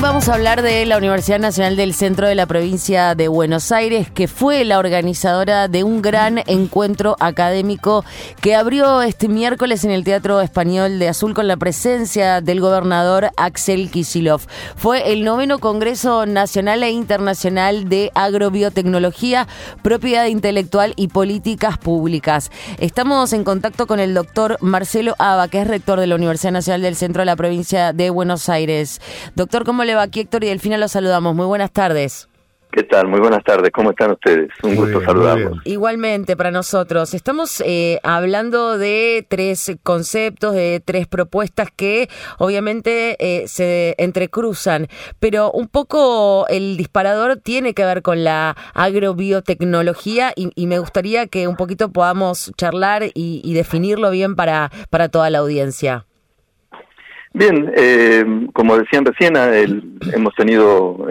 Vamos a hablar de la Universidad Nacional del Centro de la provincia de Buenos Aires, que fue la organizadora de un gran encuentro académico que abrió este miércoles en el Teatro Español de Azul con la presencia del gobernador Axel Kisilov. Fue el noveno Congreso Nacional e Internacional de Agrobiotecnología, Propiedad Intelectual y Políticas Públicas. Estamos en contacto con el doctor Marcelo Aba, que es rector de la Universidad Nacional del Centro de la provincia de Buenos Aires. Doctor, ¿cómo le va? Aquí Héctor y Delfina los saludamos. Muy buenas tardes. ¿Qué tal? Muy buenas tardes. ¿Cómo están ustedes? Un gusto saludarlos. Igualmente para nosotros. Estamos eh, hablando de tres conceptos, de tres propuestas que obviamente eh, se entrecruzan, pero un poco el disparador tiene que ver con la agrobiotecnología y, me gustaría que un poquito podamos charlar y, y definirlo bien para, para toda la audiencia. Bien, eh, como decían recién, hemos tenido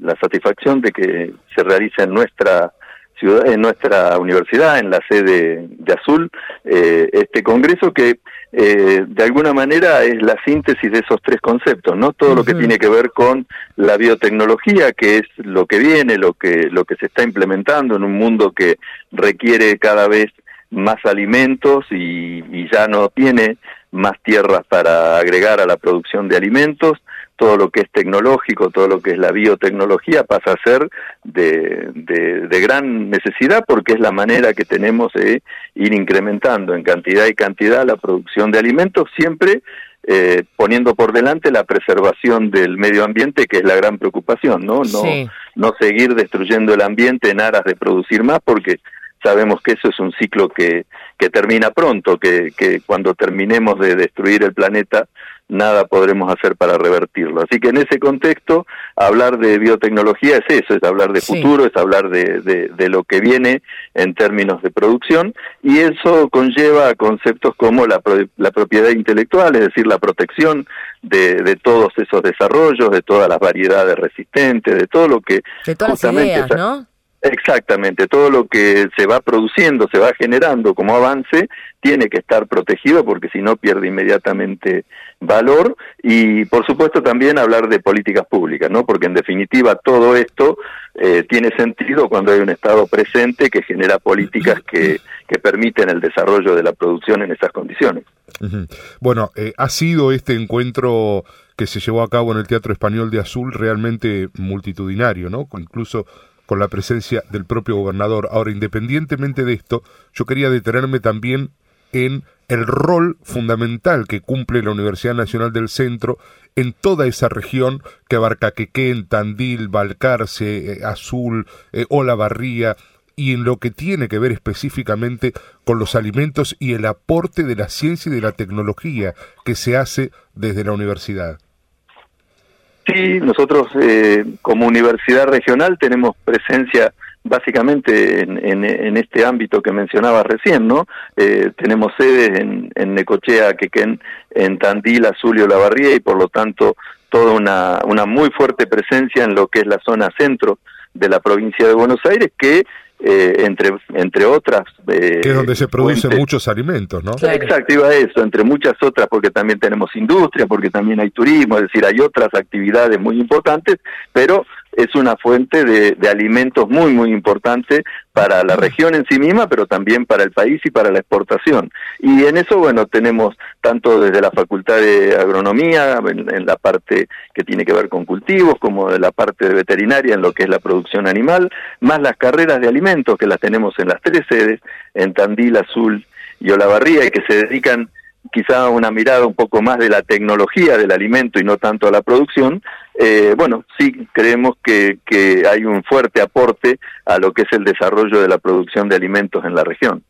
la satisfacción de que se realice en nuestra ciudad, en nuestra universidad, en la sede de Azul, eh, este congreso que eh, de alguna manera es la síntesis de esos tres conceptos, ¿no? Todo lo que tiene que ver con la biotecnología, que es lo que viene, lo que lo que se está implementando en un mundo que requiere cada vez más alimentos y ya no tiene más tierras para agregar a la producción de alimentos, todo lo que es tecnológico, todo lo que es la biotecnología pasa a ser de, de, gran necesidad porque es la manera que tenemos de ir incrementando en cantidad y cantidad la producción de alimentos, siempre eh, poniendo por delante la preservación del medio ambiente, que es la gran preocupación, ¿no? No, no seguir destruyendo el ambiente en aras de producir más, porque sabemos que eso es un ciclo que, que termina pronto, que, que cuando terminemos de destruir el planeta nada podremos hacer para revertirlo. Así que en ese contexto, hablar de biotecnología es eso, es hablar de futuro, es hablar de, de, de, lo que viene en términos de producción, y eso conlleva conceptos como la, la propiedad intelectual, es decir, la protección de, de, todos esos desarrollos, de todas las variedades resistentes, de todo lo que... De todas las ideas, ¿no? Exactamente, todo lo que se va produciendo, se va generando como avance, tiene que estar protegido porque si no pierde inmediatamente valor y por supuesto también hablar de políticas públicas, ¿no? Porque en definitiva todo esto eh, tiene sentido cuando hay un Estado presente que genera políticas que, que permiten el desarrollo de la producción en esas condiciones. Bueno, eh, ha sido este encuentro que se llevó a cabo en el Teatro Español de Azul realmente multitudinario, ¿no? Incluso con la presencia del propio gobernador. Ahora, independientemente de esto, yo quería detenerme también en el rol fundamental que cumple la Universidad Nacional del Centro en toda esa región que abarca Quequén, Tandil, Balcarce, eh, Azul, eh, Olavarría, y en lo que tiene que ver específicamente con los alimentos y el aporte de la ciencia y de la tecnología que se hace desde la universidad. Sí, nosotros eh, como universidad regional tenemos presencia básicamente en, este ámbito que mencionaba recién, ¿no? Eh, tenemos sedes en, en Necochea, Quequén, en Tandil, Azulio, Lavarría y por lo tanto toda una, una muy fuerte presencia en lo que es la zona centro de la provincia de Buenos Aires que eh, entre entre otras eh, que es donde se producen muchos alimentos no exacto iba eso entre muchas otras porque también tenemos industria porque también hay turismo es decir hay otras actividades muy importantes pero es una fuente de, de, alimentos muy, muy importante para la región en sí misma, pero también para el país y para la exportación. Y en eso, bueno, tenemos tanto desde la Facultad de Agronomía, en, la parte que tiene que ver con cultivos, como de la parte de veterinaria, en lo que es la producción animal, más las carreras de alimentos, que las tenemos en las tres sedes, en Tandil, Azul y Olavarría, y que se dedican quizá una mirada un poco más de la tecnología del alimento y no tanto a la producción, eh, bueno, sí creemos que, que hay un fuerte aporte a lo que es el desarrollo de la producción de alimentos en la región.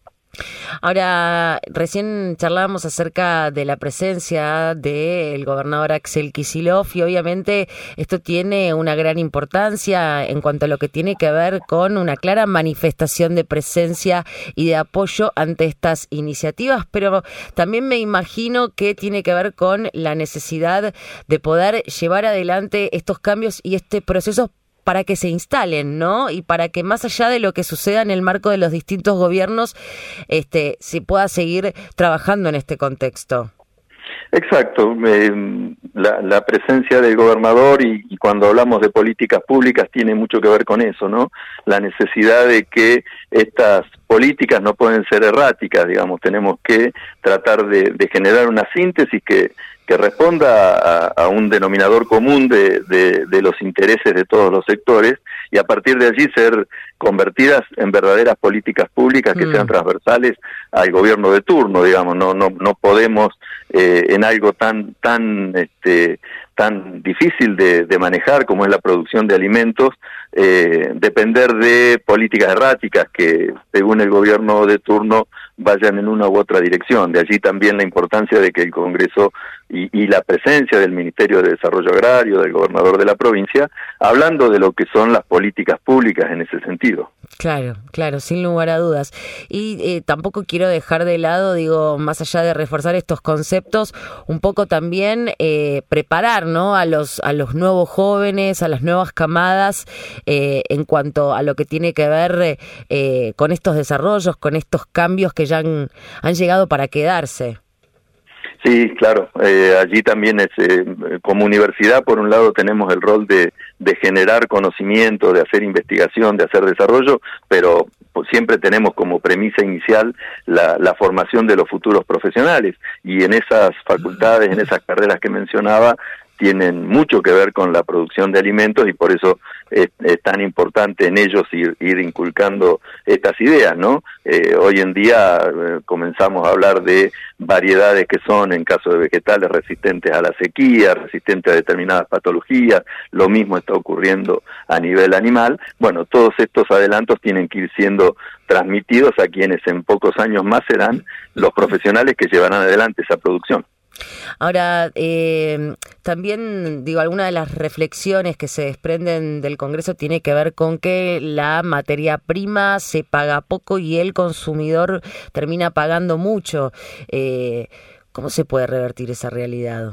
Ahora, recién charlábamos acerca de la presencia del gobernador Axel Kisilov y obviamente esto tiene una gran importancia en cuanto a lo que tiene que ver con una clara manifestación de presencia y de apoyo ante estas iniciativas, pero también me imagino que tiene que ver con la necesidad de poder llevar adelante estos cambios y este proceso para que se instalen, ¿no? Y para que más allá de lo que suceda en el marco de los distintos gobiernos, este, se pueda seguir trabajando en este contexto. Exacto, eh, la, presencia del gobernador y, cuando hablamos de políticas públicas tiene mucho que ver con eso, ¿no? La necesidad de que estas políticas no pueden ser erráticas, digamos, tenemos que tratar de, generar una síntesis que, que responda a, un denominador común de, de, los intereses de todos los sectores y a partir de allí ser convertidas en verdaderas políticas públicas que mm. sean transversales al gobierno de turno, digamos, no no no podemos eh, en algo tan tan este tan difícil de, manejar como es la producción de alimentos, eh, depender de políticas erráticas que, según el gobierno de turno, vayan en una u otra dirección. De allí también la importancia de que el Congreso y, la presencia del Ministerio de Desarrollo Agrario, del gobernador de la provincia, hablando de lo que son las políticas públicas en ese sentido. Claro, claro, sin lugar a dudas. Y eh, tampoco quiero dejar de lado, digo, más allá de reforzar estos conceptos, un poco también eh, preparar, ¿no? A los a los nuevos jóvenes, a las nuevas camadas, eh, en cuanto a lo que tiene que ver con estos desarrollos, con estos cambios que ya han, han llegado para quedarse. Sí, claro. Eh, allí también es, eh, como universidad, por un lado tenemos el rol de, de, generar conocimiento, de hacer investigación, de hacer desarrollo, pero pues, siempre tenemos como premisa inicial la, la, formación de los futuros profesionales. Y en esas facultades, en esas carreras que mencionaba, tienen mucho que ver con la producción de alimentos y por eso es, tan importante en ellos ir, inculcando estas ideas, ¿no? Eh, hoy en día eh, comenzamos a hablar de variedades que son, en caso de vegetales, resistentes a la sequía, resistentes a determinadas patologías, lo mismo está ocurriendo a nivel animal. Bueno, todos estos adelantos tienen que ir siendo transmitidos a quienes en pocos años más serán los profesionales que llevarán adelante esa producción. Ahora, eh, también digo, alguna de las reflexiones que se desprenden del Congreso tiene que ver con que la materia prima se paga poco y el consumidor termina pagando mucho. Eh, ¿Cómo se puede revertir esa realidad?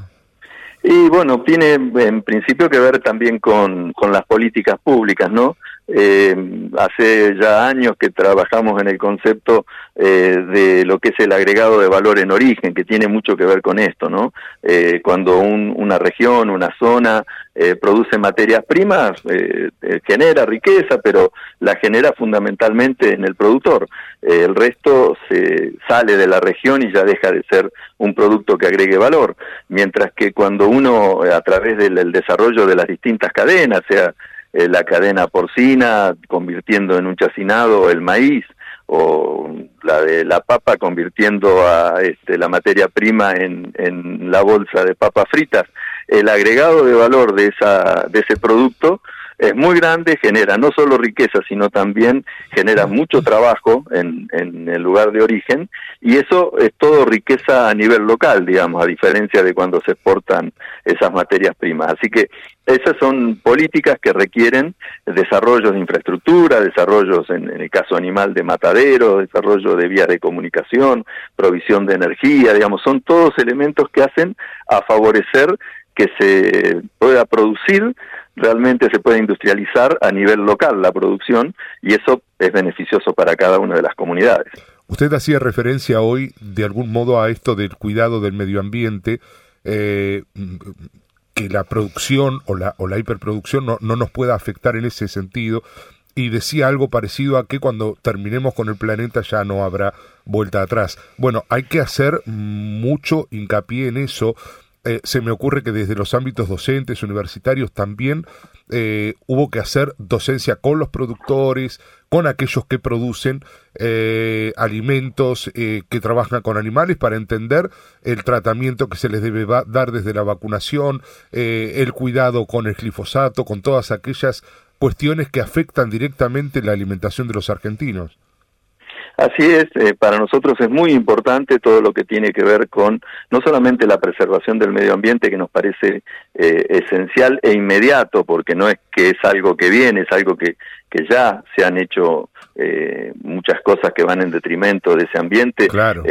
Y bueno, tiene en principio que ver también con, con las políticas públicas, ¿no? Eh, hace ya años que trabajamos en el concepto eh, de lo que es el agregado de valor en origen, que tiene mucho que ver con esto, ¿no? Eh, cuando una región, una zona eh, produce materias primas, eh, genera riqueza, pero la genera fundamentalmente en el productor. el resto se sale de la región y ya deja de ser un producto que agregue valor, mientras que cuando uno, a través del desarrollo de las distintas cadenas, sea eh, la cadena porcina convirtiendo en un chacinado el maíz o la de la papa convirtiendo a este, la materia prima en, en la bolsa de papas fritas. El agregado de valor de, esa, de ese producto es muy grande, genera no solo riqueza, sino también genera mucho trabajo en, en, el lugar de origen y eso es todo riqueza a nivel local, digamos, a diferencia de cuando se exportan esas materias primas. Así que esas son políticas que requieren desarrollos de infraestructura, desarrollos en, en el caso animal de matadero, desarrollo de vías de comunicación, provisión de energía, digamos, son todos elementos que hacen a favorecer que se pueda producir realmente se puede industrializar a nivel local la producción y eso es beneficioso para cada una de las comunidades. Usted hacía referencia hoy de algún modo a esto del cuidado del medio ambiente, eh, que la producción o la, o la hiperproducción no, no nos pueda afectar en ese sentido y decía algo parecido a que cuando terminemos con el planeta ya no habrá vuelta atrás. Bueno, hay que hacer mucho hincapié en eso eh, se me ocurre que desde los ámbitos docentes, universitarios también eh, hubo que hacer docencia con los productores, con aquellos que producen eh, alimentos, que trabajan con animales, para entender el tratamiento que se les debe dar desde la vacunación, el cuidado con el glifosato, con todas aquellas cuestiones que afectan directamente la alimentación de los argentinos. Así es, eh, para nosotros es muy importante todo lo que tiene que ver con no solamente la preservación del medio ambiente, que nos parece eh, esencial e inmediato, porque no es que es algo que viene, es algo que, que ya se han hecho eh, muchas cosas que van en detrimento de ese ambiente. Claro.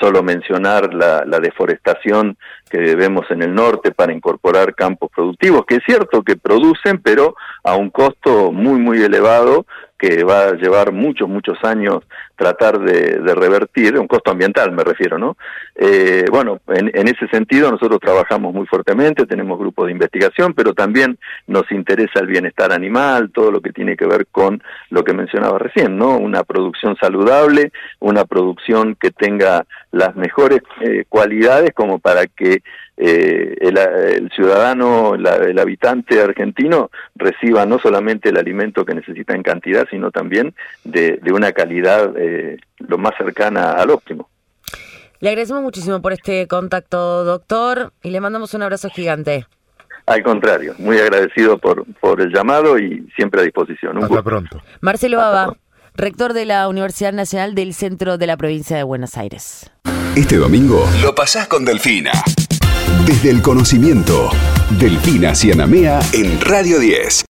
solo mencionar la, la deforestación que vemos en el norte para incorporar campos productivos, que es cierto que producen, pero a un costo muy, muy elevado que va a llevar muchos, muchos años tratar de, revertir, un costo ambiental me refiero, ¿no? Eh, bueno, en, ese sentido nosotros trabajamos muy fuertemente, tenemos grupos de investigación, pero también nos interesa el bienestar animal, todo lo que tiene que ver con lo que mencionaba recién, ¿no? Una producción saludable, una producción que tenga las mejores eh, cualidades como para que eh, el, ciudadano, el habitante argentino reciba no solamente el alimento que necesita en cantidad, sino también de, una calidad eh, lo más cercana al óptimo. Le agradecemos muchísimo por este contacto, doctor, y le mandamos un abrazo gigante. Al contrario, muy agradecido por, por el llamado y siempre a disposición. Hasta pronto. Marcelo Baba, rector de la Universidad Nacional del Centro de la Provincia de Buenos Aires. Este domingo lo pasás con Delfina. Desde el conocimiento, Delfina Cianamea en Radio 10.